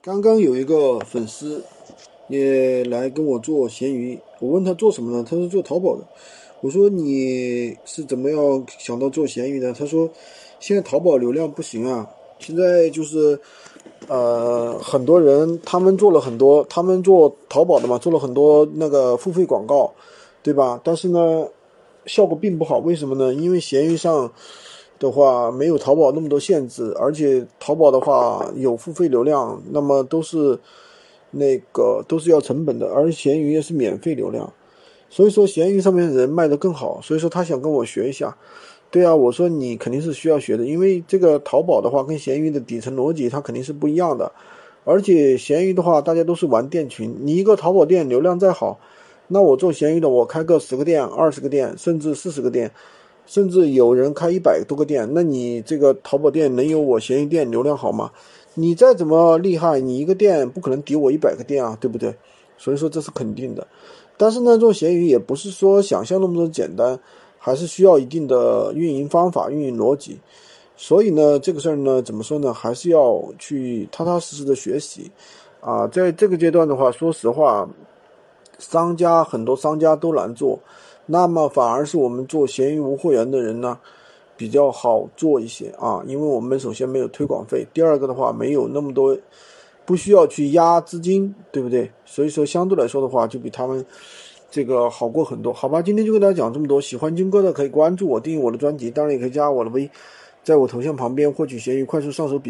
刚刚有一个粉丝也来跟我做闲鱼，我问他做什么呢？他说做淘宝的。我说你是怎么样想到做闲鱼的？他说现在淘宝流量不行啊，现在就是呃很多人他们做了很多，他们做淘宝的嘛，做了很多那个付费广告，对吧？但是呢效果并不好，为什么呢？因为闲鱼上。的话没有淘宝那么多限制，而且淘宝的话有付费流量，那么都是那个都是要成本的，而闲鱼也是免费流量，所以说闲鱼上面的人卖的更好，所以说他想跟我学一下。对啊，我说你肯定是需要学的，因为这个淘宝的话跟闲鱼的底层逻辑它肯定是不一样的，而且闲鱼的话大家都是玩店群，你一个淘宝店流量再好，那我做闲鱼的我开个十个店、二十个店，甚至四十个店。甚至有人开一百多个店，那你这个淘宝店能有我闲鱼店流量好吗？你再怎么厉害，你一个店不可能抵我一百个店啊，对不对？所以说这是肯定的。但是呢，做闲鱼也不是说想象那么多简单，还是需要一定的运营方法、运营逻辑。所以呢，这个事儿呢，怎么说呢？还是要去踏踏实实的学习啊。在这个阶段的话，说实话，商家很多商家都难做。那么反而是我们做闲鱼无货源的人呢，比较好做一些啊，因为我们首先没有推广费，第二个的话没有那么多，不需要去压资金，对不对？所以说相对来说的话，就比他们这个好过很多，好吧？今天就跟大家讲这么多，喜欢军哥的可以关注我，订阅我的专辑，当然也可以加我的微，在我头像旁边获取闲鱼快速上手笔。